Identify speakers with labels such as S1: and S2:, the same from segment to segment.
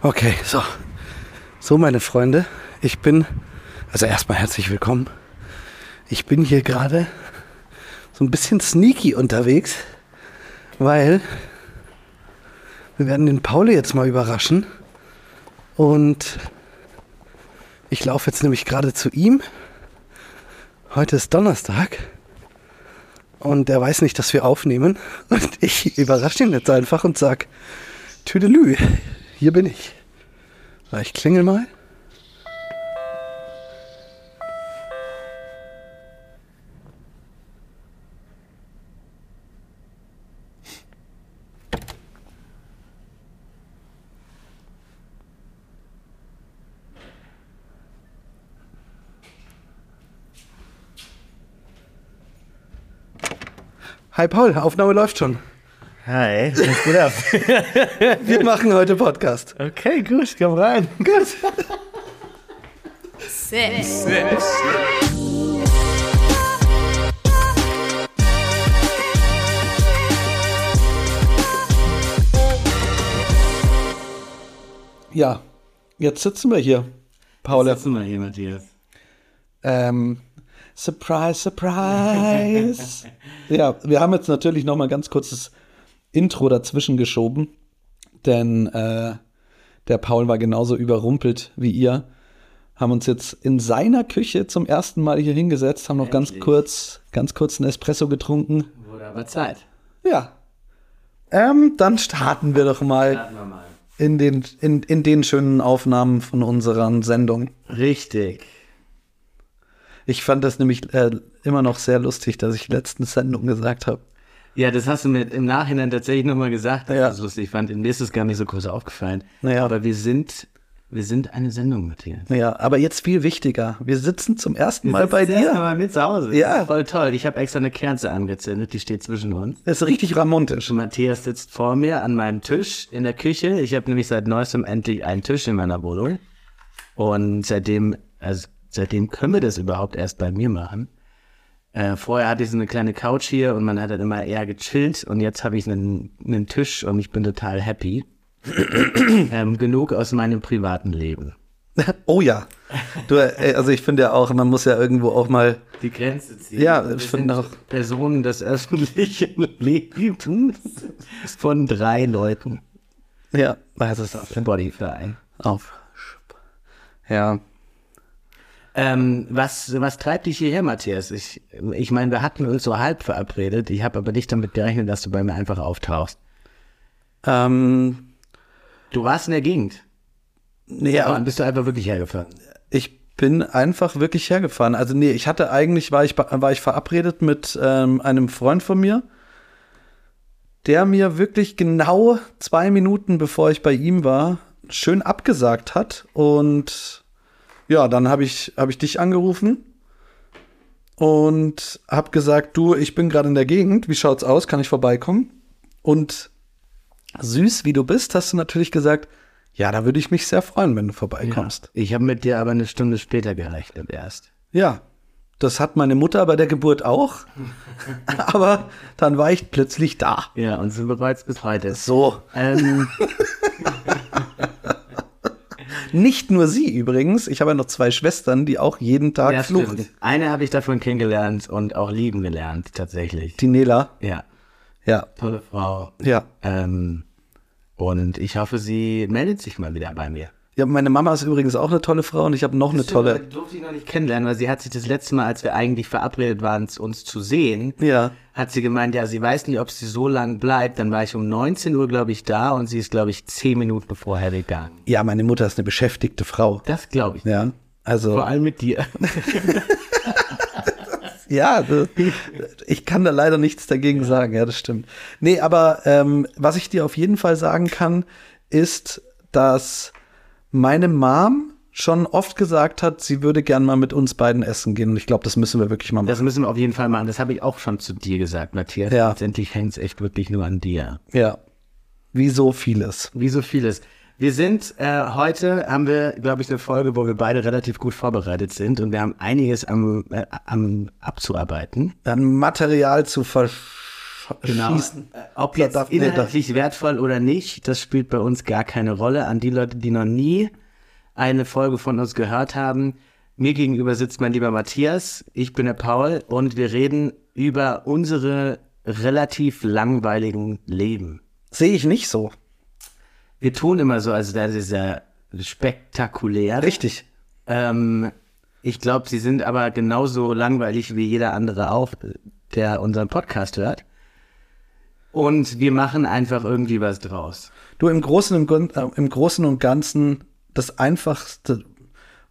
S1: Okay, so. So, meine Freunde, ich bin, also erstmal herzlich willkommen. Ich bin hier gerade so ein bisschen sneaky unterwegs, weil wir werden den Paul jetzt mal überraschen. Und ich laufe jetzt nämlich gerade zu ihm. Heute ist Donnerstag. Und er weiß nicht, dass wir aufnehmen. Und ich überrasche ihn jetzt einfach und sage, Tüdelü, hier bin ich. Ich klingel mal. Hi Paul, Aufnahme läuft schon.
S2: Hi, was geht ab?
S1: Wir machen heute Podcast.
S2: Okay, gut, komm rein.
S1: Gut.
S3: Six.
S1: Ja, jetzt sitzen wir hier. Paul,
S2: Lass mal hier, Matthias.
S1: ähm, surprise, surprise. ja, wir haben jetzt natürlich noch mal ganz kurzes Intro dazwischen geschoben, denn äh, der Paul war genauso überrumpelt wie ihr. Haben uns jetzt in seiner Küche zum ersten Mal hier hingesetzt, haben noch ganz
S2: Endlich.
S1: kurz, ganz kurz einen Espresso getrunken.
S2: Wurde aber Zeit.
S1: Ja. Ähm, dann starten wir doch mal
S2: Starten wir mal.
S1: in den, in, in den schönen Aufnahmen von unserer Sendung.
S2: Richtig.
S1: Ich fand das nämlich äh, immer noch sehr lustig, dass ich letztens Sendung gesagt habe.
S2: Ja, das hast du mir im Nachhinein tatsächlich nochmal gesagt, dass
S1: Ja.
S2: ich das lustig fand. Mir ist es gar nicht so groß aufgefallen.
S1: Naja.
S2: Aber wir sind, wir sind eine Sendung, Matthias.
S1: Ja, aber jetzt viel wichtiger. Wir sitzen zum ersten Mal bei dir.
S2: Mal mit zu Hause.
S1: Ja.
S2: Voll toll. Ich habe extra eine Kerze angezündet, die steht zwischen uns.
S1: Das ist richtig ramontisch.
S2: Matthias sitzt vor mir an meinem Tisch in der Küche. Ich habe nämlich seit neuestem endlich einen Tisch in meiner Wohnung. Und seitdem, also seitdem können wir das überhaupt erst bei mir machen. Äh, vorher hatte ich so eine kleine Couch hier und man hat dann immer eher gechillt und jetzt habe ich einen, einen Tisch und ich bin total happy. ähm, genug aus meinem privaten Leben.
S1: Oh ja. Du, äh, also ich finde ja auch, man muss ja irgendwo auch mal.
S2: Die Grenze ziehen.
S1: Ja, ich finde auch.
S2: Personen des öffentlichen Lebens von drei Leuten.
S1: Ja, also es ist
S2: Spotify.
S1: auf. Ja.
S2: Ähm, was, was treibt dich hierher, Matthias? Ich, ich meine, wir hatten uns so halb verabredet. Ich habe aber nicht damit gerechnet, dass du bei mir einfach auftauchst.
S1: Ähm,
S2: Du warst in der Gegend.
S1: nee,
S2: Ja,
S1: aber
S2: und bist du einfach wirklich hergefahren.
S1: ich bin einfach wirklich hergefahren. Also nee, ich hatte eigentlich, war ich, war ich verabredet mit ähm, einem Freund von mir, der mir wirklich genau zwei Minuten bevor ich bei ihm war, schön abgesagt hat. Und ja, dann habe ich, hab ich dich angerufen und habe gesagt, du, ich bin gerade in der Gegend, wie schaut's aus, kann ich vorbeikommen? Und süß wie du bist, hast du natürlich gesagt, ja, da würde ich mich sehr freuen, wenn du vorbeikommst.
S2: Ich habe mit dir aber eine Stunde später gerechnet erst.
S1: Ja, das hat meine Mutter bei der Geburt auch. Aber dann war ich plötzlich da.
S2: Ja, und sind bereits bis heute.
S1: So.
S2: Ähm,
S1: Nicht nur sie übrigens. Ich habe ja noch zwei Schwestern, die auch jeden Tag
S2: ja,
S1: fluchen.
S2: stimmt. Eine habe ich davon kennengelernt und auch lieben gelernt, tatsächlich.
S1: Die Nela.
S2: Ja,
S1: Ja,
S2: tolle Frau.
S1: ja.
S2: Ähm, und ich hoffe, sie meldet sich mal wieder bei mir.
S1: Ja, meine Mama ist übrigens auch eine tolle Frau und ich habe noch eine tolle.
S2: Die durfte ich noch nicht kennenlernen, weil sie hat sich das letzte Mal, als wir eigentlich verabredet waren, uns zu sehen,
S1: Ja.
S2: Hat sie gemeint, ja, sie weiß nicht, ob sie so lang bleibt. Dann war ich um 19 Uhr, glaube ich, da und sie ist, glaube ich, 10 Minuten vorher gegangen.
S1: Ja, meine Mutter ist eine beschäftigte Frau.
S2: Das glaube ich.
S1: Ja. Also,
S2: Vor allem mit dir.
S1: ja, das- ich kann da leider nichts dagegen sagen, ja, das stimmt. Nee, aber ähm, was ich dir auf jeden Fall sagen kann, ist, dass meine Mom schon oft gesagt hat, sie würde gern mal mit uns beiden essen gehen. Und ich glaube, das müssen wir wirklich mal machen.
S2: Das müssen wir auf jeden Fall machen. Das habe ich auch schon zu dir gesagt, Matthias.
S1: Ja.
S2: Letztendlich hängt es echt wirklich nur an dir.
S1: Ja. Wie so vieles.
S2: Wie so vieles. Wir sind äh, heute, haben wir, glaube ich, eine Folge, wo wir beide relativ gut vorbereitet sind und wir haben einiges am, äh, am abzuarbeiten.
S1: Dann Material zu versch sch schießen.
S2: Äh, Ob jetzt inhaltlich wertvoll oder nicht, das spielt bei uns gar keine Rolle. An die Leute, die noch nie eine Folge von uns gehört haben, mir gegenüber sitzt mein lieber Matthias, ich bin der Paul und wir reden über unsere relativ langweiligen Leben.
S1: Sehe ich nicht so.
S2: Wir tun immer so, also das ist ja spektakulär.
S1: Richtig.
S2: Ähm, ich glaube, sie sind aber genauso langweilig wie jeder andere auch, der unseren Podcast hört. Und wir machen einfach irgendwie was draus.
S1: Du im Großen, Gun- äh, im Großen und Ganzen das einfachste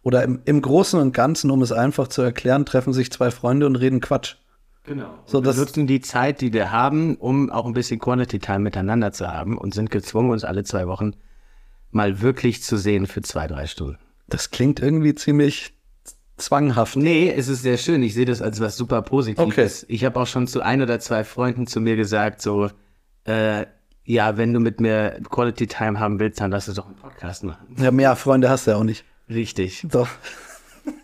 S1: oder im, im Großen und Ganzen, um es einfach zu erklären, treffen sich zwei Freunde und reden Quatsch.
S2: Genau.
S1: So,
S2: So, wir
S1: das-
S2: nutzen die Zeit, die wir haben, um auch ein bisschen Quality Time miteinander zu haben und sind gezwungen, uns alle zwei Wochen mal wirklich zu sehen für zwei, drei Stunden.
S1: Das klingt irgendwie ziemlich zwanghaft.
S2: Nee, es ist sehr schön. Ich sehe das als was super Positives.
S1: Okay.
S2: Ich habe auch schon zu ein oder zwei Freunden zu mir gesagt, so, äh, ja, wenn du mit mir Quality Time haben willst, dann lass uns doch einen Podcast machen.
S1: Ja, mehr Freunde hast du ja auch nicht.
S2: Richtig.
S1: So.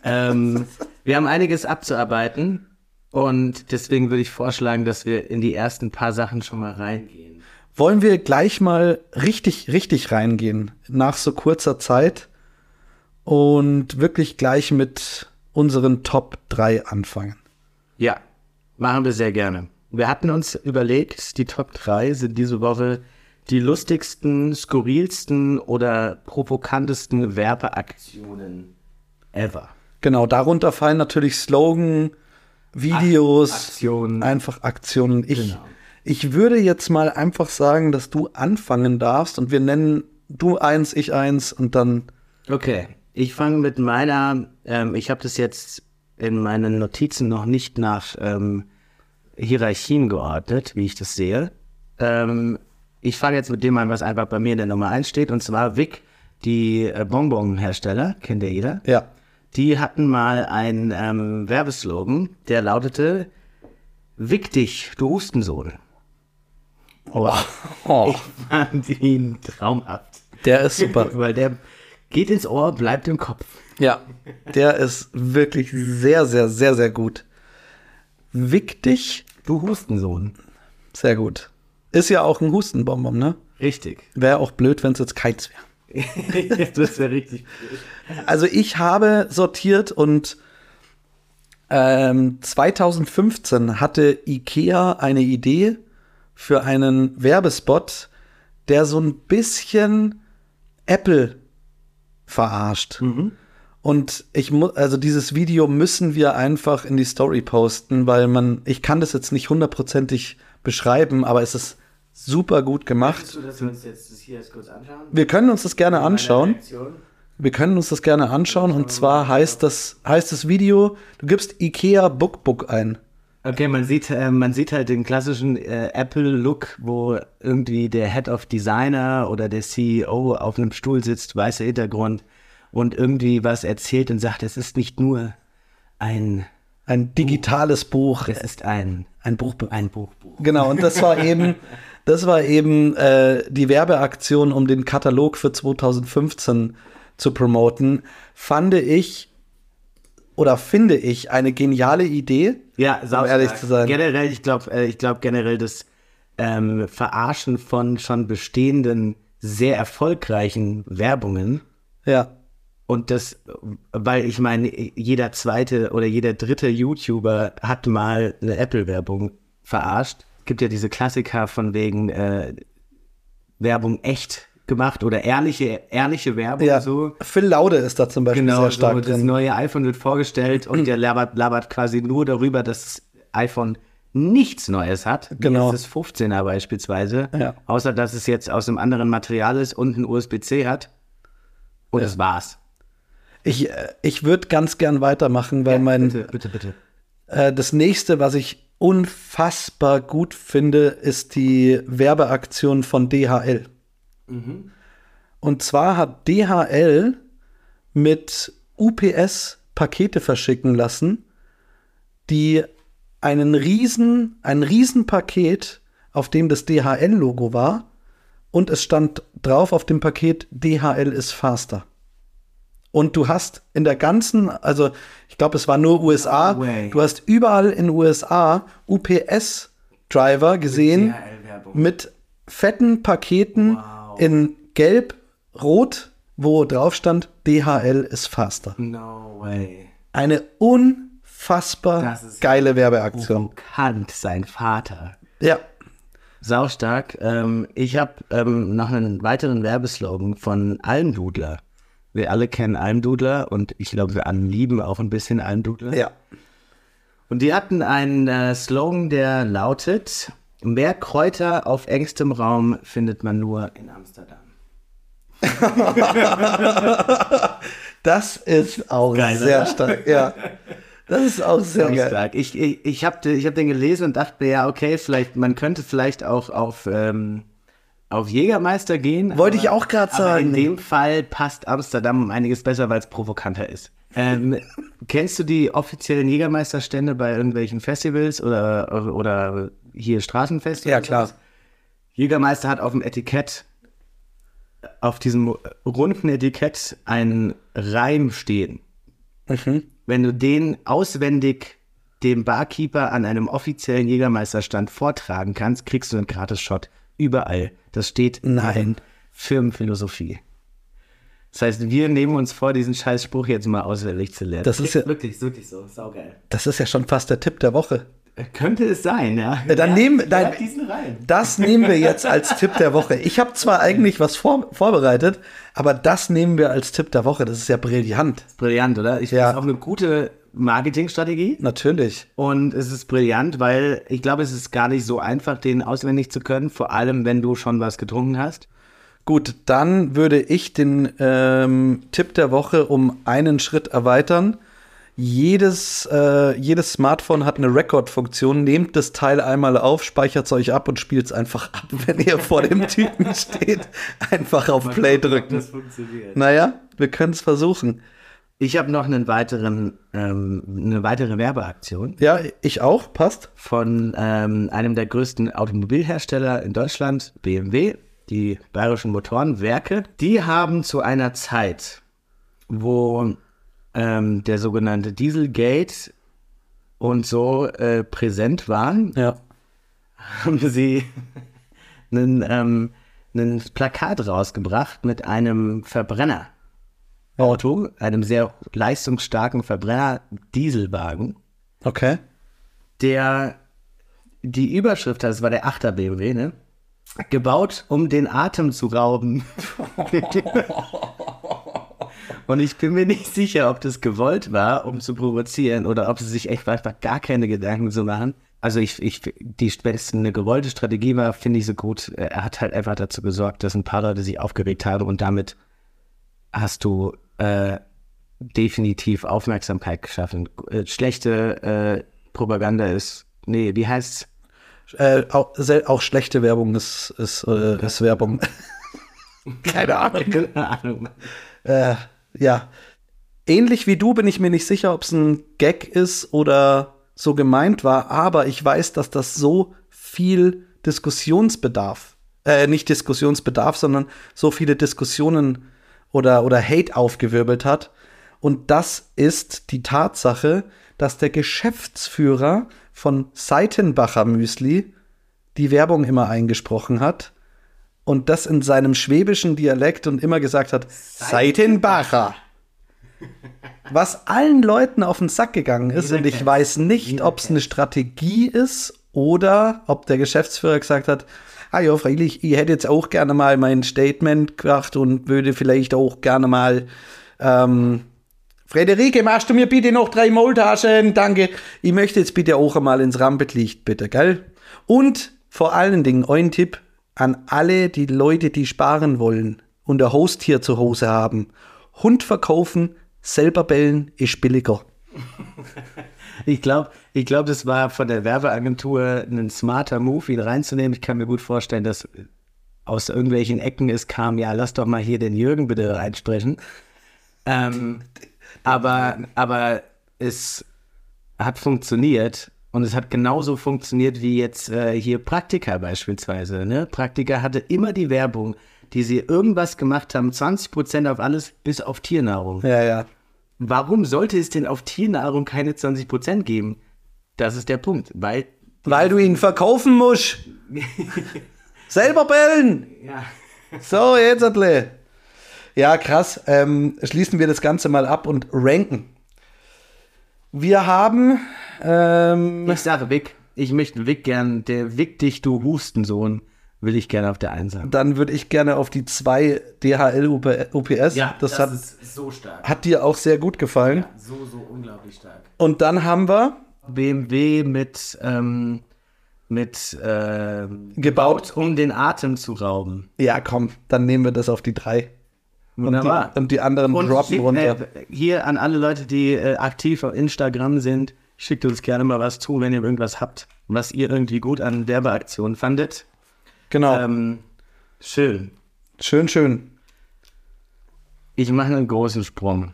S2: ähm, wir haben einiges abzuarbeiten und deswegen würde ich vorschlagen, dass wir in die ersten paar Sachen schon mal reingehen.
S1: Wollen wir gleich mal richtig, richtig reingehen nach so kurzer Zeit und wirklich gleich mit unseren Top 3 anfangen?
S2: Ja, machen wir sehr gerne. Wir hatten uns überlegt, die Top 3 sind diese Woche die lustigsten, skurrilsten oder provokantesten Werbeaktionen ever.
S1: Genau, darunter fallen natürlich Slogan, Videos,
S2: Aktionen.
S1: einfach Aktionen. Ich,
S2: Genau.
S1: ich würde jetzt mal einfach sagen, dass du anfangen darfst und wir nennen du eins, ich eins und dann
S2: Okay, ich fange mit meiner, ähm, ich habe das jetzt in meinen Notizen noch nicht nach ähm, Hierarchien geordnet, wie ich das sehe. Ähm, ich fange jetzt mit dem an, was einfach bei mir in der Nummer 1 steht, und zwar Vic, die äh, Bonbon-Hersteller, kennt ja jeder.
S1: ja.
S2: Die hatten mal einen ähm, Werbeslogan, der lautete, Wick dich, du Hustensohn. Oh,
S1: Oh,
S2: ich fand ihn traumhaft.
S1: der ist super.
S2: Weil der geht ins Ohr, bleibt im Kopf.
S1: Ja, der ist wirklich sehr, sehr, sehr, sehr gut. Wichtig,
S2: Du Hustensohn.
S1: sehr gut. Ist ja auch ein Hustenbonbon, ne?
S2: Richtig.
S1: Wäre auch blöd, wenn es jetzt keins wäre.
S2: das wäre richtig.
S1: Also ich habe sortiert und ähm, 2015 hatte Ikea eine Idee für einen Werbespot, der so ein bisschen Apple verarscht. Und ich muss, also dieses Video müssen wir einfach in die Story posten, weil man, ich kann das jetzt nicht hundertprozentig beschreiben, aber es ist super gut gemacht.
S2: Du, dass wir uns jetzt das hier jetzt kurz anschauen?
S1: Wir können uns das gerne anschauen. Wir können uns das gerne anschauen. Und zwar heißt das, heißt das Video, du gibst IKEA Bookbook ein.
S2: Okay, man sieht, äh, man sieht halt den klassischen äh, Apple-Look, wo irgendwie der Head of Designer oder der CEO auf einem Stuhl sitzt, weißer Hintergrund und irgendwie was erzählt und sagt, es ist nicht nur ein,
S1: Ein digitales Buch.
S2: es ist ein,
S1: Ein Buch.
S2: ein Buchbuch.
S1: Genau, und das war eben, das war eben äh, die Werbeaktion, um den Katalog für 2015 zu promoten. Fand ich oder finde ich eine geniale Idee.
S2: Ja,
S1: Um ehrlich zu sein.
S2: Generell, ich glaube, äh, ich glaube generell das ähm, Verarschen von schon bestehenden, sehr erfolgreichen Werbungen
S1: Ja,
S2: und das, weil ich meine, jeder zweite oder jeder dritte YouTuber hat mal eine Apple-Werbung verarscht. Es gibt ja diese Klassiker von wegen äh, Werbung echt gemacht oder ehrliche, ehrliche Werbung
S1: ja.
S2: so.
S1: Phil Laude ist da zum Beispiel
S2: Genau,
S1: sehr stark
S2: so, das
S1: drin.
S2: neue iPhone wird vorgestellt und der labert, labert quasi nur darüber, dass das iPhone nichts Neues hat.
S1: Genau.
S2: Das 15er beispielsweise.
S1: Ja.
S2: Außer, dass es jetzt aus einem anderen Material ist und ein USB-C hat. Und das war's.
S1: Ich, äh, ich würde ganz gern weitermachen, weil mein
S2: Bitte, bitte, bitte.
S1: Äh, das nächste, was ich unfassbar gut finde, ist die Werbeaktion von DHL. Und zwar hat DHL mit UPS Pakete verschicken lassen, die einen riesen, ein Riesenpaket, auf dem das DHL-Logo war, und es stand drauf auf dem Paket DHL ist faster. Und du hast in der ganzen, also ich glaube, es war nur USA,
S2: No
S1: du hast überall in USA UPS Driver gesehen mit fetten Paketen
S2: Wow.
S1: in gelb, rot, wo drauf stand, DHL ist faster.
S2: No way.
S1: Eine unfassbar geile Werbeaktion.
S2: Kant, sein Vater.
S1: Ja,
S2: Saustark. Ähm, ich habe ähm, noch einen weiteren Werbeslogan von Almdudler. Wir alle kennen Almdudler und ich glaube, wir alle lieben auch ein bisschen Almdudler.
S1: ja.
S2: Und die hatten einen äh, Slogan, der lautet: Mehr Kräuter auf engstem Raum findet man nur in Amsterdam.
S1: Das ist auch
S2: Geil,
S1: sehr
S2: oder?
S1: stark. Ja. Das ist auch sehr geil.
S2: Saustark. Ich, ich, ich habe ich hab den gelesen und dachte mir, ja, okay, vielleicht, man könnte vielleicht auch auf, ähm, auf Jägermeister gehen.
S1: Wollte
S2: aber-
S1: ich auch gerade sagen.
S2: In dem Fall passt Amsterdam um einiges besser, weil es provokanter ist. Ähm, kennst du die offiziellen Jägermeisterstände bei irgendwelchen Festivals oder, oder hier Straßenfestivals?
S1: Ja, klar.
S2: Jägermeister hat auf dem Etikett, auf diesem runden Etikett einen Reim stehen.
S1: Mhm.
S2: Wenn du den auswendig dem Barkeeper an einem offiziellen Jägermeisterstand vortragen kannst, kriegst du einen Gratis-Shot. Überall. Das steht
S1: Nein.
S2: in Firmenphilosophie. Das heißt, wir nehmen uns vor, diesen Scheißspruch jetzt mal auswendig zu lernen.
S1: Das ist ja-
S2: wirklich, wirklich so. Saugeil.
S1: Das ist ja schon fast der Tipp der Woche.
S2: Könnte es sein, ja.
S1: Ja, dann nehmen-
S2: ja,
S1: dann-
S2: diesen rein.
S1: Das nehmen wir jetzt als Tipp der Woche. Ich habe zwar eigentlich was vor, vorbereitet, aber das nehmen wir als Tipp der Woche. Das ist ja brillant.
S2: Brillant, oder? Ich
S1: Ja.
S2: finde es auch eine gute Marketingstrategie.
S1: Natürlich.
S2: Und es ist brillant, weil ich glaube, es ist gar nicht so einfach, den auswendig zu können, vor allem wenn du schon was getrunken hast.
S1: Gut, dann würde ich den ähm, Tipp der Woche um einen Schritt erweitern. Jedes, äh, jedes Smartphone hat eine Record-Funktion. Nehmt das Teil einmal auf, speichert es euch ab und spielt es einfach ab, wenn ihr vor dem Typen steht. Einfach auf Play drücken.
S2: funktioniert.
S1: Naja, wir können es versuchen.
S2: Ich habe noch einen weiteren, ähm, eine weitere Werbeaktion
S1: Ja, ich auch, passt.
S2: von ähm, einem der größten Automobilhersteller in Deutschland, BMW, die Bayerischen Motorenwerke. Die haben zu einer Zeit, wo ähm, der sogenannte Dieselgate und so äh, präsent waren,
S1: Ja.
S2: haben sie einen, ähm, ein Plakat rausgebracht mit einem Verbrennerauto, einem sehr leistungsstarken Verbrenner-Dieselwagen,
S1: Okay.
S2: der die Überschrift hat, das war der 8er BMW, ne? Gebaut, um den Atem zu rauben. Und ich bin mir nicht sicher, ob das gewollt war, um zu provozieren, oder ob sie sich echt einfach gar keine Gedanken zu machen. Also ich, ich, die, es eine gewollte Strategie war, finde ich so gut. Er hat halt einfach dazu gesorgt, dass ein paar Leute sich aufgeregt haben und damit hast du äh, definitiv Aufmerksamkeit geschaffen. Äh, schlechte äh, Propaganda ist, nee, wie heißt's?
S1: Äh, auch, auch schlechte Werbung ist, ist, äh, ist Werbung. Keine Ahnung.
S2: Keine Ahnung.
S1: Äh, ja. Ähnlich wie du bin ich mir nicht sicher, ob es ein Gag ist oder so gemeint war, aber ich weiß, dass das so viel Diskussionsbedarf, äh, nicht Diskussionsbedarf, sondern so viele Diskussionen oder, oder Hate aufgewirbelt hat. Und das ist die Tatsache, dass der Geschäftsführer von Seitenbacher Müsli die Werbung immer eingesprochen hat und das in seinem schwäbischen Dialekt und immer gesagt hat, Seitenbacher. Was allen Leuten auf den Sack gegangen ist und ich weiß nicht, ob es eine Strategie ist oder ob der Geschäftsführer gesagt hat, ah ja, freilich, ich hätte jetzt auch gerne mal mein Statement gemacht und würde vielleicht auch gerne mal ähm, Frederike, machst du mir bitte noch drei Maultaschen? Danke. Ich möchte jetzt bitte auch einmal ins Rampenlicht, bitte, gell? Und vor allen Dingen ein Tipp an alle die Leute, die sparen wollen und ein Haustier zu Hause haben. Hund verkaufen, selber bellen ist billiger.
S2: Ich glaube, ich glaub, das war von der Werbeagentur ein smarter Move, ihn reinzunehmen. Ich kann mir gut vorstellen, dass aus irgendwelchen Ecken es kam, ja, lass doch mal hier den Jürgen bitte reinsprechen. Ähm, aber, aber es hat funktioniert und es hat genauso funktioniert wie jetzt äh, hier Praktika beispielsweise. Ne? Praktika hatte immer die Werbung, die sie irgendwas gemacht haben, 20% auf alles bis auf Tiernahrung.
S1: Ja, ja.
S2: Warum sollte es denn auf Tiernahrung keine 20% geben? Das ist der Punkt, weil
S1: Weil du ihn verkaufen musst. Selber bellen.
S2: Ja.
S1: So, jetzt Adle. Ja, krass. Ähm, schließen wir das Ganze mal ab und ranken. Wir haben. Ähm,
S2: Ich sage Vic. Ich möchte Vic gern, der Vic dich, du Hustensohn, will ich gerne auf der Eins haben.
S1: dann würde ich gerne auf die zwei DHL UPS. das, hat,
S2: ist so stark.
S1: hat dir auch sehr gut gefallen.
S2: So, so unglaublich stark.
S1: Und dann haben wir
S2: BMW mit, ähm, mit ähm,
S1: gebaut.
S2: um den Atem zu rauben.
S1: Ja, komm, dann nehmen wir das auf die drei. Und
S2: Wunderbar.
S1: die, und die anderen
S2: Und
S1: droppen runter.
S2: Äh, hier an alle Leute, die äh, aktiv auf Instagram sind, schickt uns gerne mal was zu, wenn ihr irgendwas habt, was ihr irgendwie gut an Werbeaktionen fandet.
S1: genau.
S2: Ähm, schön.
S1: schön, schön.
S2: Ich mache einen großen Sprung.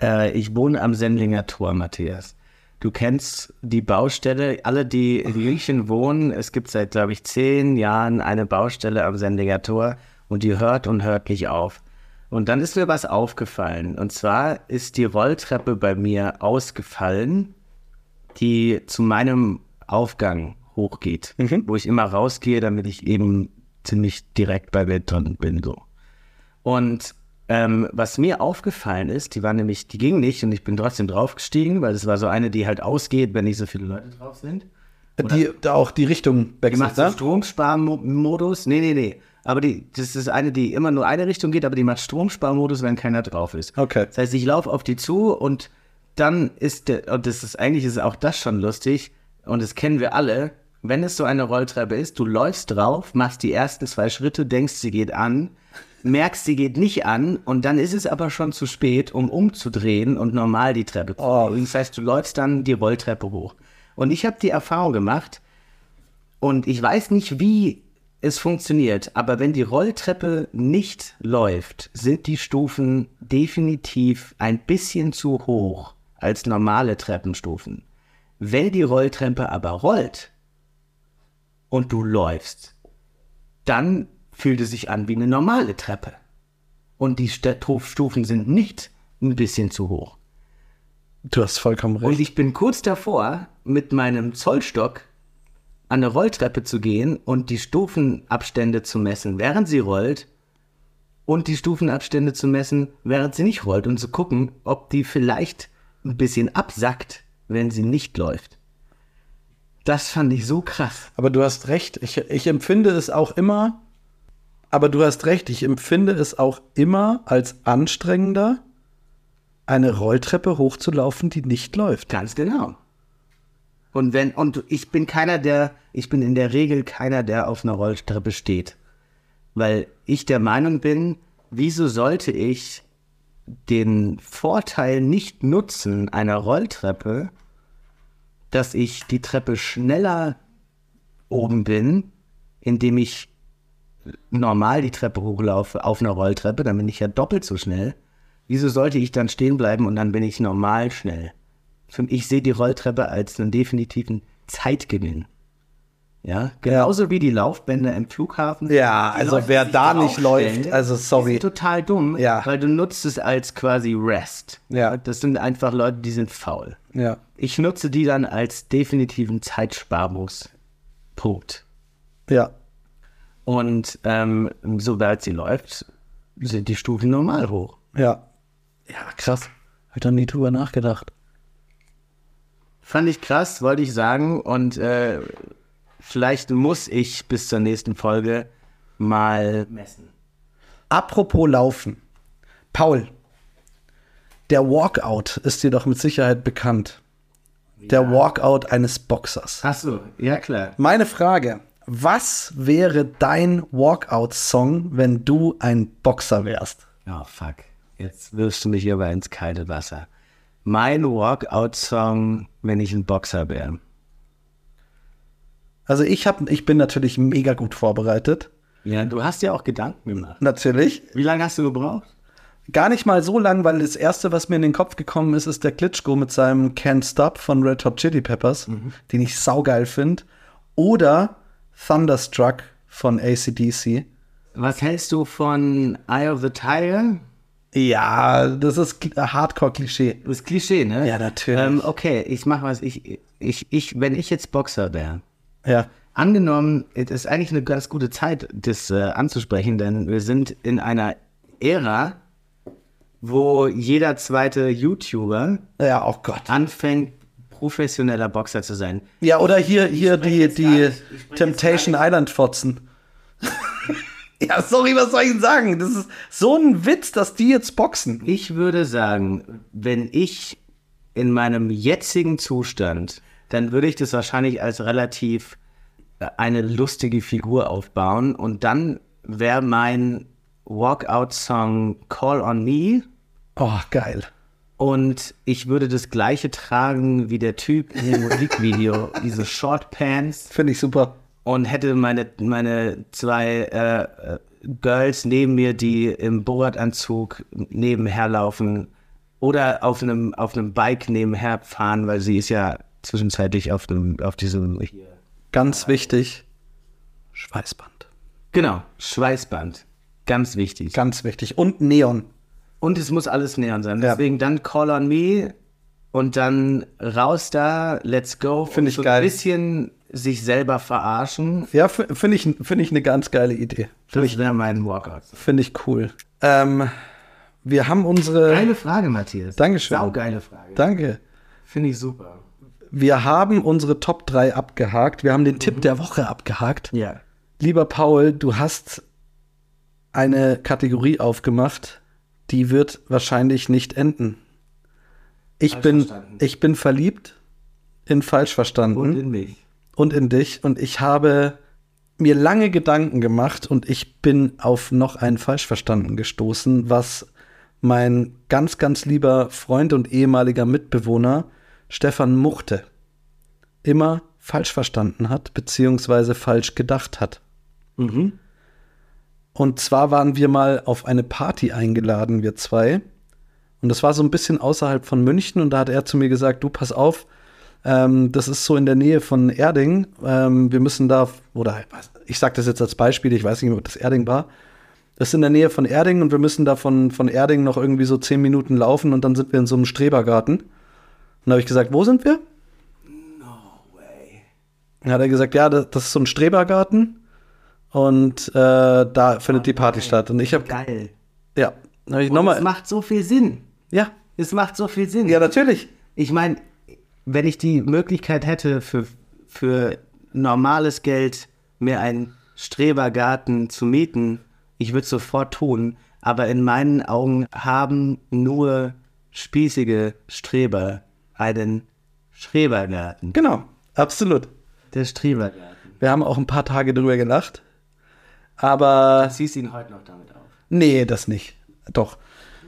S2: Äh, ich wohne am Sendlinger Tor, Matthias. Du kennst die Baustelle, alle, die in München wohnen. Es gibt seit, glaube ich, zehn Jahren eine Baustelle am Sendlinger Tor und die hört und hört nicht auf. Und dann ist mir was aufgefallen. Und zwar ist die Rolltreppe bei mir ausgefallen, die zu meinem Aufgang hochgeht, wo ich immer rausgehe, damit ich eben ziemlich direkt bei Beton bin. So. Und ähm, was mir aufgefallen ist, die war nämlich, die ging nicht und ich bin trotzdem draufgestiegen, weil es war so eine, die halt ausgeht, wenn nicht so viele Leute drauf sind.
S1: Die, da auch die Richtung
S2: Die
S1: wechselt,
S2: macht
S1: ne?
S2: Stromsparmodus. Nee, nee, nee. Aber die, das ist eine, die immer nur eine Richtung geht, aber die macht Stromsparmodus, wenn keiner drauf ist.
S1: Okay.
S2: Das heißt, ich laufe auf die zu und dann ist der, und das ist eigentlich ist auch das schon lustig, und das kennen wir alle, wenn es so eine Rolltreppe ist, du läufst drauf, machst die ersten zwei Schritte, denkst, sie geht an, merkst, sie geht nicht an, und dann ist es aber schon zu spät, um umzudrehen und normal die Treppe zu
S1: Oh.
S2: Das heißt, du läufst dann die Rolltreppe hoch. Und ich habe die Erfahrung gemacht, und ich weiß nicht, wie es funktioniert, aber wenn die Rolltreppe nicht läuft, sind die Stufen definitiv ein bisschen zu hoch als normale Treppenstufen. Wenn die Rolltreppe aber rollt und du läufst, dann fühlt es sich an wie eine normale Treppe. Und die St- Stufen sind nicht ein bisschen zu hoch.
S1: Du hast vollkommen
S2: Und
S1: recht.
S2: ich bin kurz davor, mit meinem Zollstock an eine Rolltreppe zu gehen und die Stufenabstände zu messen, während sie rollt, und die Stufenabstände zu messen, während sie nicht rollt, und zu gucken, ob die vielleicht ein bisschen absackt, wenn sie nicht läuft. Das fand ich so krass.
S1: Aber du hast recht. Ich, ich empfinde es auch immer. Aber du hast recht. Ich empfinde es auch immer als anstrengender, eine Rolltreppe hochzulaufen, die nicht läuft.
S2: Ganz genau. Und wenn, und ich bin keiner, der, ich bin in der Regel keiner, der auf einer Rolltreppe steht. Weil ich der Meinung bin, wieso sollte ich den Vorteil nicht nutzen einer Rolltreppe, dass ich die Treppe schneller oben bin, indem ich normal die Treppe hochlaufe auf einer Rolltreppe, dann bin ich ja doppelt so schnell. Wieso sollte ich dann stehen bleiben und dann bin ich normal schnell? Ich sehe die Rolltreppe als einen definitiven Zeitgewinn. Ja, genauso wie die Laufbänder im Flughafen.
S1: Ja, also
S2: Leute,
S1: wer da nicht läuft, also sorry.
S2: Sind total dumm,
S1: Ja.
S2: weil du nutzt es als quasi Rest.
S1: Ja.
S2: Das sind einfach Leute, die sind faul.
S1: Ja.
S2: Ich nutze die dann als definitiven Zeitsparmus. Punkt.
S1: Ja.
S2: Und ähm, sobald sie läuft, sind die Stufen normal hoch.
S1: Ja. Ja, krass. Hab ich doch nie drüber nachgedacht.
S2: Fand ich krass, wollte ich sagen. Und äh, vielleicht muss ich bis zur nächsten Folge mal messen.
S1: Apropos Laufen. Paul, der Walkout ist dir doch mit Sicherheit bekannt. Der Walkout eines Boxers.
S2: Ach so, ja klar.
S1: Meine Frage: Was wäre dein Walkout-Song, wenn du ein Boxer wärst?
S2: Oh, fuck. Jetzt wirfst du mich aber ins kalte Wasser. Mein Walkout-Song, wenn ich ein Boxer wäre.
S1: Also ich hab, ich bin natürlich mega gut vorbereitet.
S2: Ja, du hast ja auch Gedanken gemacht.
S1: Natürlich.
S2: Wie lange hast du gebraucht?
S1: Gar nicht mal so lang, weil das erste, was mir in den Kopf gekommen ist, ist der Klitschko mit seinem Can't Stop von Red Hot Chili Peppers, den ich saugeil finde. Oder Thunderstruck von ACDC.
S2: Was hältst du von Eye of the Tiger?
S1: Ja, das ist Kl- Hardcore-Klischee.
S2: Das ist Klischee, ne?
S1: Ja, natürlich.
S2: Ähm, okay, ich mach was. Ich, ich, ich, wenn ich jetzt Boxer wäre,
S1: Ja.
S2: angenommen, es ist eigentlich eine ganz gute Zeit, das äh, anzusprechen, denn wir sind in einer Ära, wo jeder zweite YouTuber
S1: Ja, oh Gott.
S2: anfängt, professioneller Boxer zu sein.
S1: Ja, oder hier, hier die, die Temptation Island Fotzen. ja, sorry, was soll ich denn sagen? Das ist so ein Witz, dass die jetzt boxen.
S2: Ich würde sagen, wenn ich in meinem jetzigen Zustand, dann würde ich das wahrscheinlich als relativ äh, eine lustige Figur aufbauen und dann wäre mein Walkout-Song Call on Me
S1: Oh, geil.
S2: Und ich würde das gleiche tragen wie der Typ in dem Musikvideo, diese Short Pants
S1: Finde ich super.
S2: und hätte meine, meine zwei äh, äh, Girls neben mir, die im Borat-Anzug nebenher laufen oder auf einem, auf einem Bike nebenher fahren, weil sie ist ja zwischenzeitlich auf, dem, auf diesem.
S1: Ganz wichtig. Schweißband.
S2: Genau, Schweißband. Ganz wichtig.
S1: Ganz wichtig. Und Neon.
S2: Und es muss alles Neon sein.
S1: Ja.
S2: Deswegen dann Call on Me und dann raus da, let's go.
S1: Finde ich
S2: so
S1: geil.
S2: Ein bisschen sich selber verarschen.
S1: Ja, finde ich, finde ich eine ganz geile Idee.
S2: Das wäre mein Walkout.
S1: Finde ich cool. Ähm, wir haben unsere.
S2: Geile Frage, Matthias.
S1: Dankeschön.
S2: Saugeile Frage.
S1: Danke.
S2: Finde ich super.
S1: Wir haben unsere Top 3 abgehakt. Wir haben den Tipp der Woche abgehakt.
S2: Ja.
S1: Lieber Paul, du hast eine Kategorie aufgemacht, die wird wahrscheinlich nicht enden. Ich bin, ich bin verliebt in falsch verstanden
S2: Und in mich.
S1: und in dich und ich habe mir lange Gedanken gemacht und ich bin auf noch ein Falschverstanden gestoßen, was mein ganz, ganz lieber Freund und ehemaliger Mitbewohner Stefan Muchte immer falsch verstanden hat, beziehungsweise falsch gedacht hat.
S2: Mhm.
S1: Und zwar waren wir mal auf eine Party eingeladen, wir zwei. Und das war so ein bisschen außerhalb von München. Und da hat er zu mir gesagt, du pass auf, ähm, das ist so in der Nähe von Erding. Ähm, wir müssen da, oder ich sage das jetzt als Beispiel, ich weiß nicht, ob das Erding war. Das ist in der Nähe von Erding und wir müssen da von, von Erding noch irgendwie so zehn Minuten laufen und dann sind wir in so einem Strebergarten. Und da habe ich gesagt, wo sind wir? Dann hat er gesagt, ja, das, das ist so ein Strebergarten und äh, da findet die Party statt. Und ich habe,
S2: Geil.
S1: ja, habe ich
S2: Es
S1: nochmal,
S2: macht so viel Sinn.
S1: ja,
S2: Es macht so viel Sinn.
S1: ja, natürlich.
S2: Ich meine, wenn ich die Möglichkeit hätte, für, für normales Geld mir einen Strebergarten zu mieten, ich würde es sofort tun. Aber in meinen Augen haben nur spießige Streber einen Strebergarten.
S1: Genau, absolut.
S2: Der Strebergarten.
S1: Wir haben auch ein paar Tage drüber gelacht. Aber
S2: Ziehst ihn heute noch damit auf.
S1: nee, das nicht. Doch.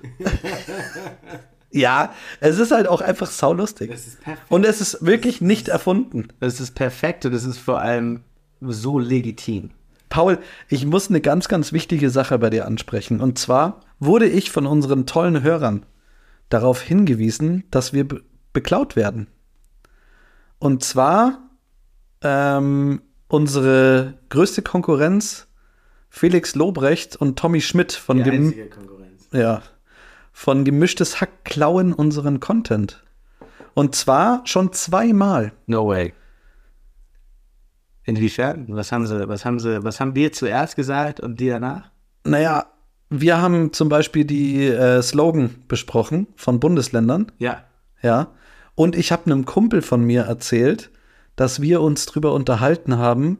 S1: ja, es ist halt auch einfach saulustig.
S2: Das ist perfekt.
S1: Und es ist wirklich nicht erfunden.
S2: Das ist perfekt und es ist vor allem so legitim.
S1: Paul, ich muss eine ganz, ganz wichtige Sache bei dir ansprechen. Und zwar wurde ich von unseren tollen Hörern darauf hingewiesen, dass wir be beklaut werden. Und zwar ähm, unsere größte Konkurrenz, Felix Lobrecht und Tommy Schmidt von, Gem
S2: Konkurrenz.
S1: ja, von Gemischtes Hack klauen unseren Content. Und zwar schon zweimal.
S2: No way. Inwiefern? Was haben sie, was haben sie, was haben wir zuerst gesagt und die danach?
S1: Naja, wir haben zum Beispiel die äh, Slogan besprochen von Bundesländern.
S2: Ja.
S1: Ja. Und ich habe einem Kumpel von mir erzählt, dass wir uns drüber unterhalten haben,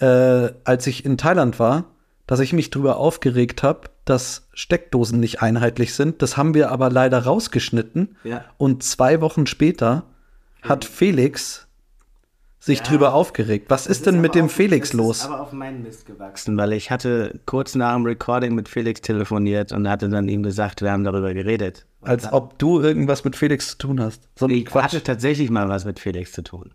S1: äh, als ich in Thailand war, dass ich mich drüber aufgeregt habe, dass Steckdosen nicht einheitlich sind. Das haben wir aber leider rausgeschnitten.
S2: Ja.
S1: Und zwei Wochen später hat Felix sich
S2: Ja.
S1: drüber aufgeregt. Was ist denn mit dem Felix
S2: das
S1: los?
S2: Ist aber auf meinen Mist gewachsen, weil ich hatte kurz nach dem Recording mit Felix telefoniert und hatte dann ihm gesagt, wir haben darüber geredet.
S1: Als ob du irgendwas mit Felix zu tun hast. So
S2: Ich hatte tatsächlich mal was mit Felix zu tun.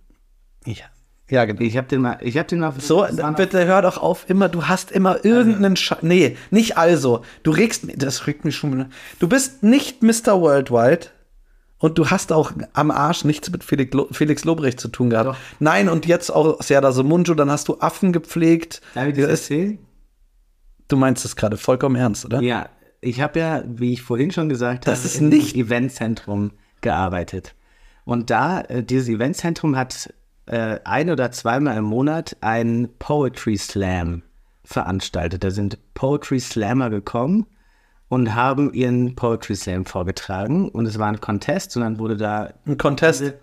S1: Ja, ja genau.
S2: Ich habe den mal, ich habe den mal
S1: So, dann bitte hör doch auf, immer, du hast immer irgendeinen Sche Nee, nicht also. Du regst mich, das regt mich schon. wieder. Du bist nicht Mr. Worldwide und du hast auch am Arsch nichts mit Felix, Lo Felix Lobrecht zu tun gehabt.
S2: Doch.
S1: Nein, und jetzt auch Serda Somunju, dann hast du Affen gepflegt.
S2: Darf ich das erzählen?
S1: du meinst es gerade vollkommen ernst, oder?
S2: Ja, ich habe ja, wie ich vorhin schon gesagt
S1: Das
S2: habe,
S1: ist
S2: im
S1: nicht-
S2: Eventzentrum gearbeitet. Und da, äh, dieses Eventzentrum hat äh, ein oder zweimal im Monat einen Poetry Slam veranstaltet. Da sind Poetry Slammer gekommen und haben ihren Poetry Slam vorgetragen. Und es war ein Contest und dann wurde da
S1: Ein Contest.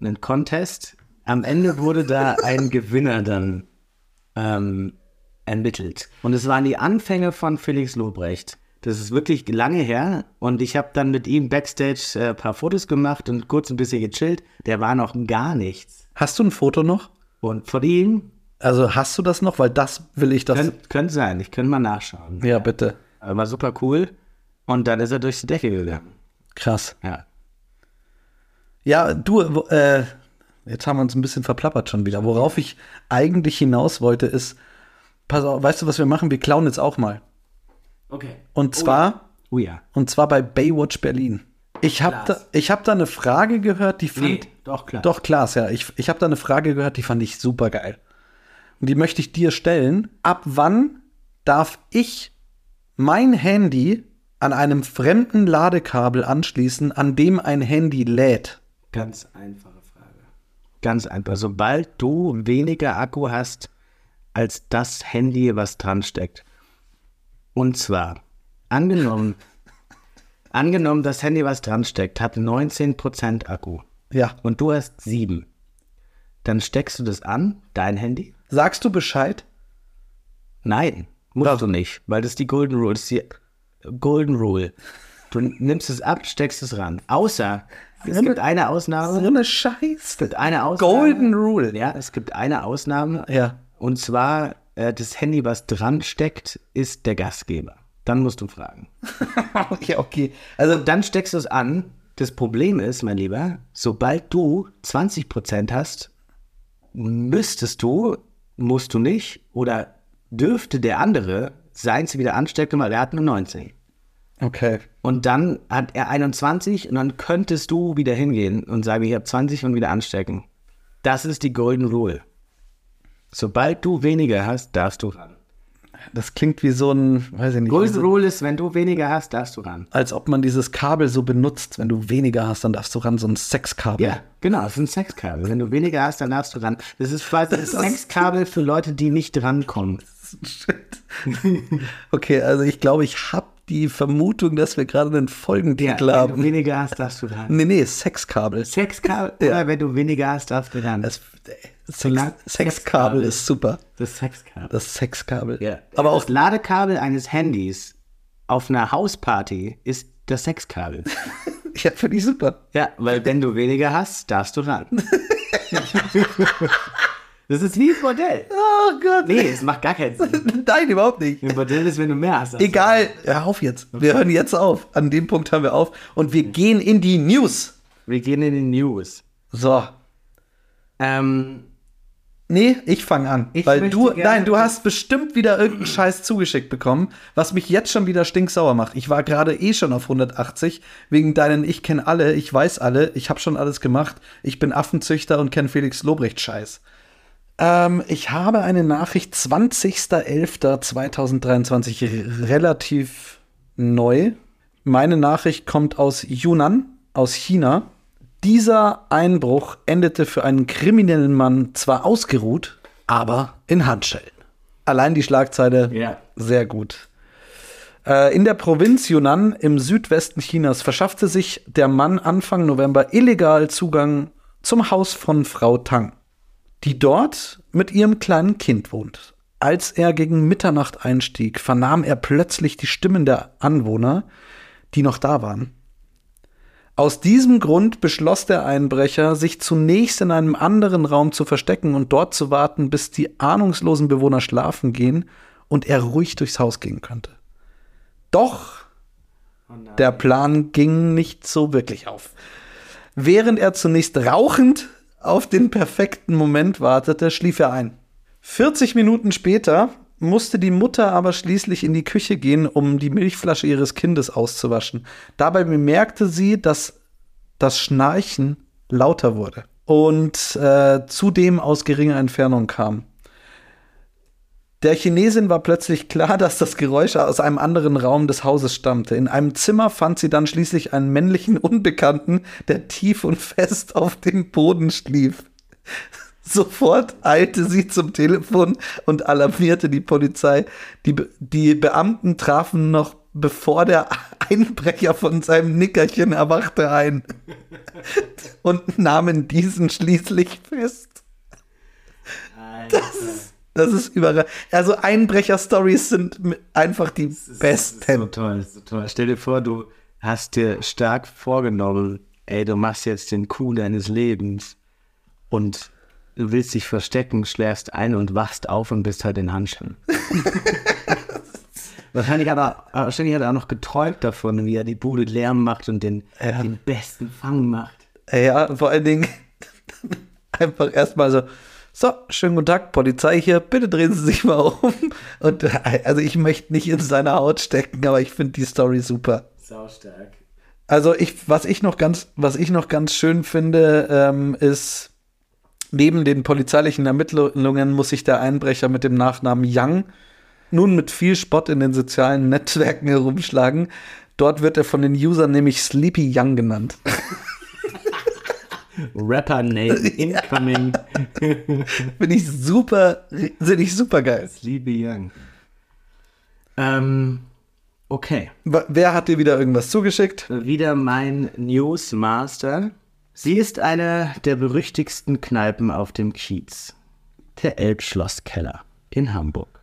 S2: ein Contest. Am Ende wurde da ein Gewinner dann ähm, ermittelt. Und es waren die Anfänge von Felix Lobrecht. Das ist wirklich lange her. Und ich habe dann mit ihm backstage äh, ein paar Fotos gemacht und kurz ein bisschen gechillt. Der war noch gar nichts.
S1: Hast du ein Foto noch?
S2: Und von ihm
S1: Also hast du das noch? Weil das will ich das.
S2: könnte könnt sein. Ich könnte mal nachschauen.
S1: ja, bitte.
S2: Aber war super cool. Und dann ist er durch die Decke gegangen.
S1: Krass.
S2: Ja.
S1: Ja, du, äh, jetzt haben wir uns ein bisschen verplappert schon wieder. Worauf ich eigentlich hinaus wollte, ist, pass auf, weißt du, was wir machen? Wir klauen jetzt auch mal.
S2: Okay.
S1: Und zwar,
S2: Oh ja.
S1: und zwar bei Baywatch Berlin. Ich habe da, ich hab da eine Frage gehört, die fand.
S2: Nee, doch, klar.
S1: Doch, Klaas, ja. Ich, ich habe da eine Frage gehört, die fand ich super geil. Und die möchte ich dir stellen. Ab wann darf ich mein Handy an einem fremden Ladekabel anschließen, an dem ein Handy lädt?
S2: Ganz einfache Frage. Ganz einfach. Sobald du weniger Akku hast als das Handy, was dran steckt. Und zwar, angenommen, angenommen, das Handy, was dran steckt, hat 19% Akku
S1: Ja.
S2: und du hast 7. Dann steckst du das an, dein Handy?
S1: Sagst du Bescheid?
S2: Nein, musst du nicht, weil das ist die Golden Rule. Das ist die Golden Rule. Du nimmst es ab, steckst es ran. Außer, es gibt eine Ausnahme.
S1: So eine Scheiße.
S2: Es gibt eine Ausnahme.
S1: Golden Rule.
S2: Ja, es gibt eine Ausnahme.
S1: Ja.
S2: Und zwar, äh, das Handy, was dran steckt, ist der Gastgeber. Dann musst du fragen.
S1: ja, okay. Also,
S2: Dann steckst du es an. Das Problem ist, mein Lieber, sobald du 20% hast, müsstest du, musst du nicht, oder dürfte der andere seins wieder anstecken, weil er hat nur 19.
S1: okay.
S2: Und dann hat er 21 und dann könntest du wieder hingehen und sagen, ich habe 20 und wieder anstecken. Das ist die Golden Rule. Sobald du weniger hast, darfst du ran.
S1: Das klingt wie so ein, weiß ich nicht,
S2: Golden Rule ist, wenn du weniger hast, darfst du ran.
S1: als ob man dieses Kabel so benutzt. Wenn du weniger hast, dann darfst du ran, so ein Sexkabel.
S2: Ja, genau, das ist ein Sexkabel. Wenn du weniger hast, dann darfst du ran. Das ist quasi ein Sexkabel für Leute, die nicht rankommen.
S1: Okay, also ich glaube, ich habe die Vermutung, dass wir gerade einen Folgentitel
S2: wenn du
S1: haben.
S2: weniger hast, darfst du ran.
S1: Nee, nee, Sexkabel.
S2: Sexkabel,
S1: Ja.
S2: oder wenn du weniger hast, darfst du ran.
S1: Das, Sex, Sexkabel ist super.
S2: Das Sexkabel.
S1: Das Sexkabel.
S2: Ja.
S1: Aber auch
S2: das Ladekabel eines Handys auf einer Hausparty ist das Sexkabel.
S1: Ja, finde ich super.
S2: ja, weil wenn du weniger hast, darfst du ran. das ist wie ein Bordell.
S1: Oh Gott.
S2: Nee, es macht gar keinen Sinn.
S1: Nein, überhaupt nicht.
S2: Ein Bordell ist, wenn du mehr hast.
S1: Egal. Hör auf jetzt. Wir hören jetzt auf. An dem Punkt hören wir auf. Und wir gehen in die News.
S2: Wir gehen in die News.
S1: So.
S2: Ähm,
S1: Nee, ich fange an.
S2: Ich
S1: weil du, nein, du hast bestimmt wieder irgendeinen Scheiß zugeschickt bekommen, was mich jetzt schon wieder stinksauer macht. Ich war gerade eh schon auf 180, wegen deinen Ich kenne alle, ich weiß alle, ich habe schon alles gemacht, ich bin Affenzüchter und kenne Felix Lobrecht Scheiß. Ähm, ich habe eine Nachricht 20.11.2023, r- relativ neu. Meine Nachricht kommt aus Yunnan, aus China. Dieser Einbruch endete für einen kriminellen Mann zwar ausgeruht, aber in Handschellen. Allein die Schlagzeile
S2: Ja.
S1: sehr gut. Äh, in der Provinz Yunnan im Südwesten Chinas verschaffte sich der Mann Anfang November illegal Zugang zum Haus von Frau Tang, die dort mit ihrem kleinen Kind wohnt. Als er gegen Mitternacht einstieg, vernahm er plötzlich die Stimmen der Anwohner, die noch da waren. Aus diesem Grund beschloss der Einbrecher, sich zunächst in einem anderen Raum zu verstecken und dort zu warten, bis die ahnungslosen Bewohner schlafen gehen und er ruhig durchs Haus gehen könnte. Doch der Plan ging nicht so wirklich auf. Während er zunächst rauchend auf den perfekten Moment wartete, schlief er ein. 40 Minuten später musste die Mutter aber schließlich in die Küche gehen, um die Milchflasche ihres Kindes auszuwaschen. Dabei bemerkte sie, dass das Schnarchen lauter wurde und äh, zudem aus geringer Entfernung kam. Der Chinesin war plötzlich klar, dass das Geräusch aus einem anderen Raum des Hauses stammte. In einem Zimmer fand sie dann schließlich einen männlichen Unbekannten, der tief und fest auf dem Boden schlief. Sofort eilte sie zum Telefon und alarmierte die Polizei. Die, Be die Beamten trafen noch bevor der Einbrecher von seinem Nickerchen erwachte ein und nahmen diesen schließlich fest. Das ist, das ist überall. Also Einbrecher-Stories sind einfach die besten.
S2: Das ist so toll, so toll. Stell dir vor, du hast dir stark vorgenommen, ey, du machst jetzt den Coup deines Lebens und du willst dich verstecken, schläfst ein und wachst auf und bist halt in Handschuhen. wahrscheinlich, hat er, wahrscheinlich hat er auch noch geträumt davon, wie er die Bude leer macht und den,
S1: Ja.
S2: den besten Fang macht.
S1: Ja, vor allen Dingen einfach erstmal so, so, schönen guten Tag, Polizei hier, bitte drehen Sie sich mal um. Und also ich möchte nicht in seiner Haut stecken, aber ich finde die Story super.
S2: Saustark.
S1: Also ich, was ich noch ganz, was ich noch ganz schön finde, ähm, ist, neben den polizeilichen Ermittlungen muss sich der Einbrecher mit dem Nachnamen Young nun mit viel Spott in den sozialen Netzwerken herumschlagen. Dort wird er von den Usern nämlich Sleepy Young genannt.
S2: Rapper Name incoming.
S1: Finde ich super, finde ich super geil.
S2: Liebe Young. Ähm, okay.
S1: Wer hat dir wieder irgendwas zugeschickt?
S2: Wieder mein Newsmaster. Sie ist eine der berüchtigsten Kneipen auf dem Kiez. Der Elbschlosskeller in Hamburg.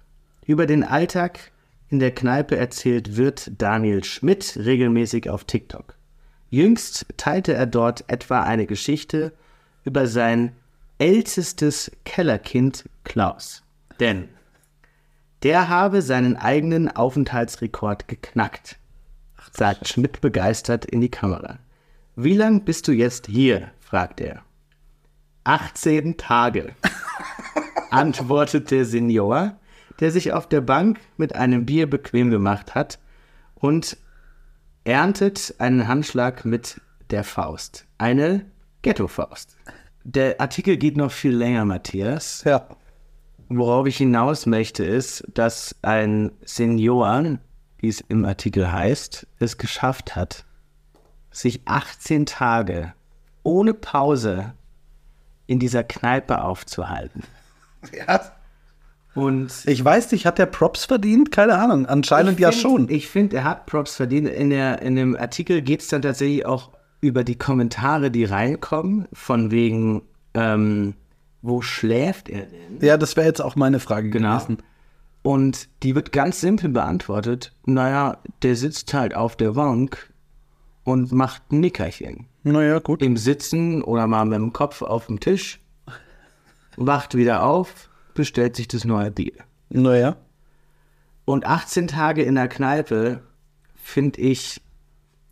S2: Über den Alltag in der Kneipe erzählt Wirt Daniel Schmidt regelmäßig auf TikTok. Jüngst teilte er dort etwa eine Geschichte über sein ältestes Kellerkind Klaus. Denn der habe seinen eigenen Aufenthaltsrekord geknackt, sagt Schmidt begeistert in die Kamera. Wie lang bist du jetzt hier? fragt er. 18 Tage, antwortet der Senior, der sich auf der Bank mit einem Bier bequem gemacht hat und erntet einen Handschlag mit der Faust. Eine Ghetto-Faust. Der Artikel geht noch viel länger, Matthias.
S1: Ja.
S2: Worauf ich hinaus möchte, ist, dass ein Senior, wie es im Artikel heißt, es geschafft hat, sich 18 Tage ohne Pause in dieser Kneipe aufzuhalten.
S1: ja.
S2: Und
S1: Ich weiß nicht, hat der Props verdient? Keine Ahnung. Anscheinend ja
S2: find-
S1: schon.
S2: Ich finde, er hat Props verdient. In, der, in dem Artikel geht es dann tatsächlich auch über die Kommentare, die reinkommen, von wegen, ähm, wo schläft er denn?
S1: Ja, das wäre jetzt auch meine Frage
S2: Genau.
S1: gewesen.
S2: Und die wird ganz simpel beantwortet. Naja, der sitzt halt auf der Bank und macht ein Nickerchen.
S1: Naja, gut.
S2: Im Sitzen oder mal mit dem Kopf auf dem Tisch, wacht wieder auf, bestellt sich das neue Bier.
S1: Naja.
S2: Und 18 Tage in der Kneipe finde ich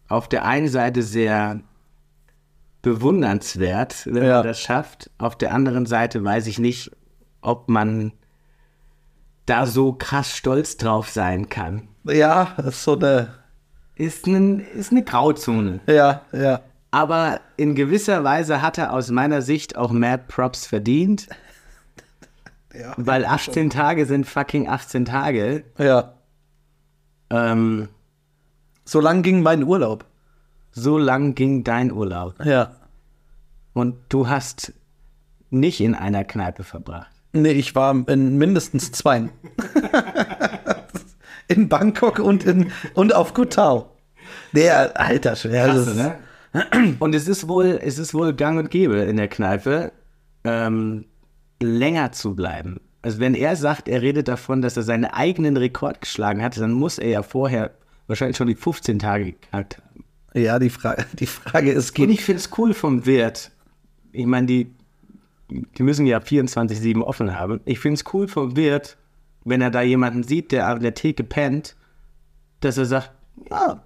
S2: auf der einen Seite sehr bewundernswert, wenn
S1: Ja.
S2: man das schafft. Auf der anderen Seite weiß ich nicht, ob man da so krass stolz drauf sein kann.
S1: Ja, das ist so eine.
S2: Ist, ein, ist eine Grauzone.
S1: Ja, ja.
S2: Aber in gewisser Weise hat er aus meiner Sicht auch Mad Props verdient,
S1: Ja.
S2: weil 18 Tage sind fucking 18 Tage.
S1: Ja.
S2: Ähm,
S1: So lang ging mein Urlaub.
S2: so lang ging dein Urlaub.
S1: Ja.
S2: Und du hast nicht in einer Kneipe verbracht.
S1: Nee, ich war in mindestens zwei. in Bangkok und, in, und auf Koh Tao. Der, alter Schwer.
S2: Krass,
S1: das-
S2: ne? Und es ist wohl, es ist wohl gang und gäbe in der Kneipe, ähm, länger zu bleiben. Also wenn er sagt, er redet davon, dass er seinen eigenen Rekord geschlagen hat, dann muss er ja vorher wahrscheinlich schon die 15 Tage geknackt haben.
S1: Ja, die, Fra die Frage ist,
S2: Und ich finde es cool vom Wirt. Ich meine, die, die müssen ja 24-7 offen haben. Ich finde es cool vom Wirt, wenn er da jemanden sieht, der an der Theke pennt, dass er sagt, ja,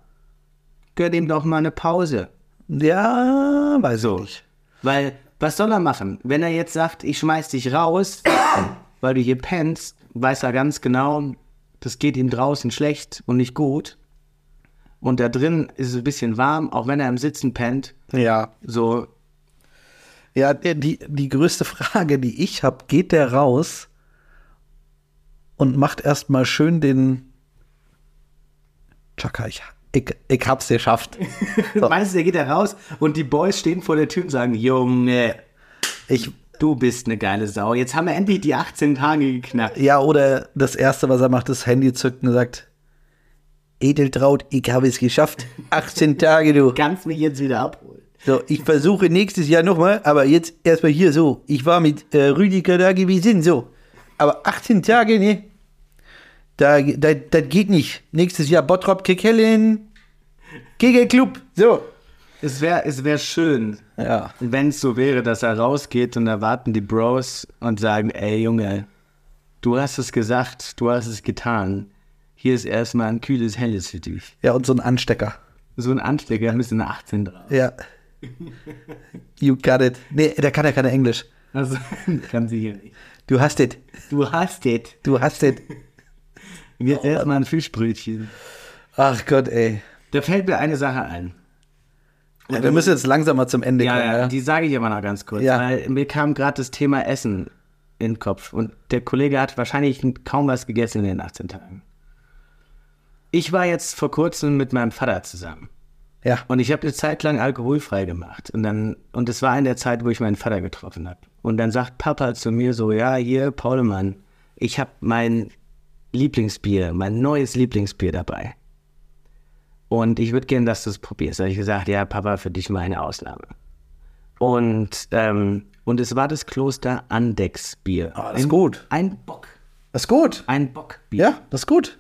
S2: gönn ihm doch mal eine Pause.
S1: Ja, weiß
S2: So.
S1: ich.
S2: Weil, was soll er machen? Wenn er jetzt sagt, ich schmeiß dich raus, weil du hier pennst, weiß er ganz genau, das geht ihm draußen schlecht und nicht gut. Und da drin ist es ein bisschen warm, auch wenn er im Sitzen pennt.
S1: Ja.
S2: So,
S1: Ja, die, die größte Frage, die ich habe, geht der raus und macht erstmal schön den Chaka, ich, ich, ich hab's geschafft. So.
S2: Meinst du, der geht da raus und die Boys stehen vor der Tür und sagen, Junge,
S1: Ich,
S2: du bist eine geile Sau. Jetzt haben wir endlich die 18 Tage geknackt.
S1: ja, oder das erste, was er macht, ist Handy zücken und sagt, Edeltraut, ich habe es geschafft. 18 Tage, du.
S2: Kannst mich jetzt wieder abholen.
S1: So, ich versuche nächstes Jahr nochmal, aber jetzt erstmal hier so. Ich war mit äh, Rüdiger da gewesen, so. Aber 18 Tage, ne? Da, da, das geht nicht. Nächstes Jahr Bottrop Kekellen. Kegelclub. So.
S2: Es wäre es wär schön,
S1: Ja.
S2: wenn es so wäre, dass er rausgeht und da warten die Bros und sagen, ey Junge, du hast es gesagt, du hast es getan. Hier ist erstmal ein kühles Helles für dich.
S1: Ja, und so ein Anstecker.
S2: So ein Anstecker mit einer 18 drauf.
S1: Ja. You got it. Nee, der kann ja keine Englisch.
S2: Also, kann sie hier nicht.
S1: Du hast it.
S2: Du hast es.
S1: Du hast it.
S2: Jetzt erstmal ein Fischbrötchen.
S1: Ach Gott, ey.
S2: Da fällt mir eine Sache ein.
S1: Ja, wir müssen jetzt langsam mal zum Ende
S2: Ja,
S1: kommen.
S2: ja,
S1: Ja,
S2: die sage ich aber noch ganz kurz,
S1: Ja.
S2: weil mir kam gerade das Thema Essen in den Kopf und der Kollege hat wahrscheinlich kaum was gegessen in den 18 Tagen. Ich war jetzt vor kurzem mit meinem Vater zusammen
S1: ja.
S2: und ich habe eine Zeit lang alkoholfrei gemacht und dann und es war in der Zeit, wo ich meinen Vater getroffen habe und dann sagt Papa zu mir so, ja hier Paulemann, ich habe mein Lieblingsbier, mein neues Lieblingsbier dabei. Und ich würde gerne, dass du es probierst. Da habe ich gesagt, ja, Papa, für dich mal eine Ausnahme. Und, ähm, und es war das Kloster Andex Bier.
S1: Ah, das ist
S2: ein,
S1: gut.
S2: Ein Bock.
S1: Das ist gut.
S2: Ein Bockbier.
S1: Ja, das ist gut.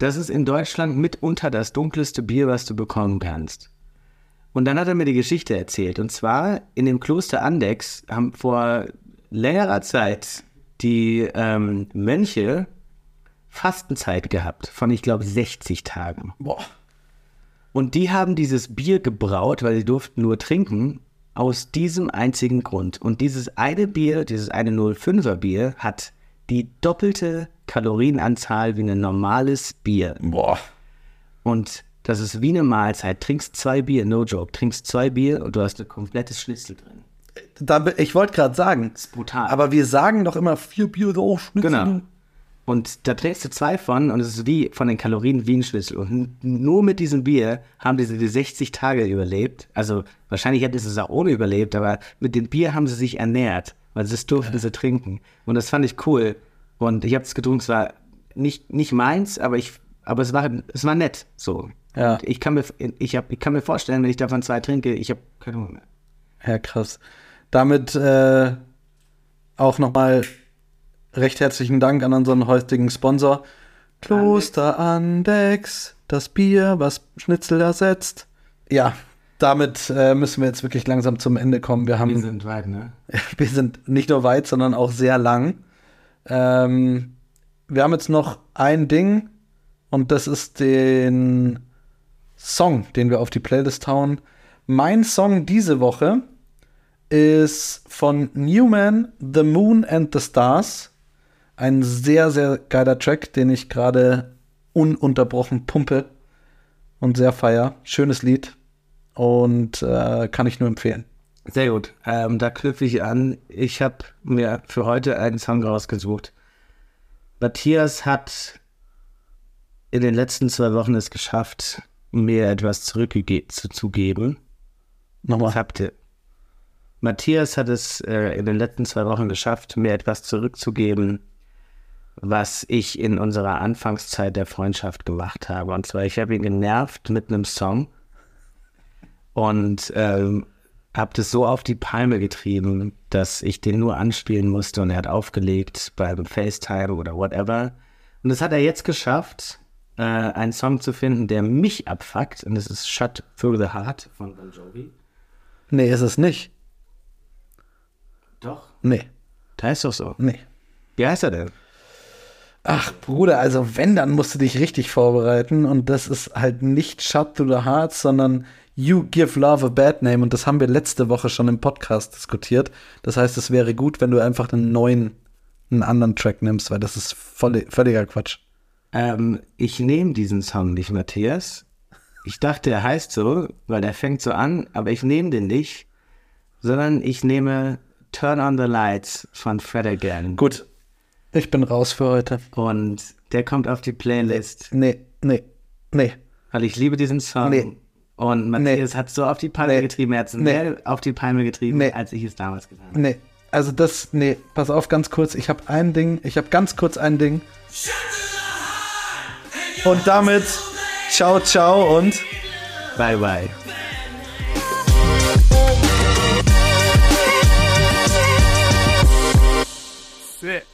S2: Das ist in Deutschland mitunter das dunkelste Bier, was du bekommen kannst. Und dann hat er mir die Geschichte erzählt. Und zwar in dem Kloster Andex haben vor längerer Zeit die ähm, Mönche Fastenzeit gehabt von, ich glaube, 60 Tagen.
S1: Boah.
S2: Und die haben dieses Bier gebraut, weil sie durften nur trinken, aus diesem einzigen Grund. Und dieses eine Bier, dieses eine 05er Bier, hat die doppelte Kalorienanzahl wie ein normales Bier.
S1: Boah.
S2: Und das ist wie eine Mahlzeit. Trinkst zwei Bier, no joke. Trinkst zwei Bier und du hast ein komplettes Schnitzel drin.
S1: Da, ich wollte gerade sagen.
S2: Das ist brutal.
S1: Aber wir sagen doch immer vier Bier so Schnitzel.
S2: Genau. Und da trinkst du zwei von und es ist wie von den Kalorien wie ein Schlüssel. Und nur mit diesem Bier haben diese die 60 Tage überlebt. Also wahrscheinlich hätten sie es auch ohne überlebt, aber mit dem Bier haben sie sich ernährt, weil das durften sie trinken. Und das fand ich cool. Und ich habe es getrunken, es war nicht, nicht meins, aber ich, aber es war, es war nett. So.
S1: Ja.
S2: Und Ich kann mir, ich hab, ich kann mir vorstellen, wenn ich davon zwei trinke, ich habe keine Hunger mehr.
S1: Ja, krass. Damit äh, auch nochmal recht herzlichen Dank an unseren heutigen Sponsor. Kloster Andex, das Bier, was Schnitzel ersetzt. Ja, damit äh, müssen wir jetzt wirklich langsam zum Ende kommen. Wir haben
S2: Wir sind weit, ne?
S1: wir sind nicht nur weit, sondern auch sehr lang. Ähm, wir haben jetzt noch ein Ding und das ist den Song, den wir auf die Playlist hauen. Mein Song diese Woche ist von Newman, The Moon and the Stars. Ein sehr, sehr geiler Track, den ich gerade ununterbrochen pumpe und sehr feier. Schönes Lied und äh, kann ich nur empfehlen.
S2: Sehr gut. Ähm, da knüpfe ich an. Ich habe mir für heute einen Song rausgesucht. Matthias hat in den letzten zwei Wochen es geschafft, mir etwas zurückzugeben.
S1: Nochmal.
S2: Habt ihr. Matthias hat es äh, in den letzten zwei Wochen geschafft, mir etwas zurückzugeben, was ich in unserer Anfangszeit der Freundschaft gemacht habe. Und zwar, ich habe ihn genervt mit einem Song und ähm, habe das so auf die Palme getrieben, dass ich den nur anspielen musste und er hat aufgelegt beim FaceTime oder whatever. Und das hat er jetzt geschafft, äh, einen Song zu finden, der mich abfuckt. Und das ist Shut Through the Heart von Bon Jovi.
S1: Nee, ist es nicht.
S2: Doch.
S1: Nee,
S2: Da ist doch so.
S1: nee.
S2: Wie heißt er denn?
S1: Ach, Bruder, also wenn, dann musst du dich richtig vorbereiten. Und das ist halt nicht Shut to the Heart, sondern You Give Love a Bad Name. Und das haben wir letzte Woche schon im Podcast diskutiert. Das heißt, es wäre gut, wenn du einfach einen neuen, einen anderen Track nimmst, weil das ist voll, völliger Quatsch.
S2: Ähm, ich nehme diesen Song nicht, Matthias. Ich dachte, er heißt so, weil der fängt so an, aber ich nehme den nicht, sondern ich nehme Turn on the Lights von Fred again.
S1: Gut, Ich bin raus für heute.
S2: Und der kommt auf die Playlist,
S1: Nee, nee, nee.
S2: weil ich liebe diesen Song.
S1: Nee.
S2: Und Matthias hat so auf die Palme
S1: Nee.
S2: getrieben, er hat es
S1: Nee.
S2: mehr auf die Palme getrieben,
S1: Nee.
S2: als ich es damals getan habe.
S1: Nee. Also das, nee, pass auf ganz kurz. Ich habe ein Ding, ich habe ganz kurz ein Ding. Und damit ciao, ciao und
S2: Bye, bye.
S3: Sick.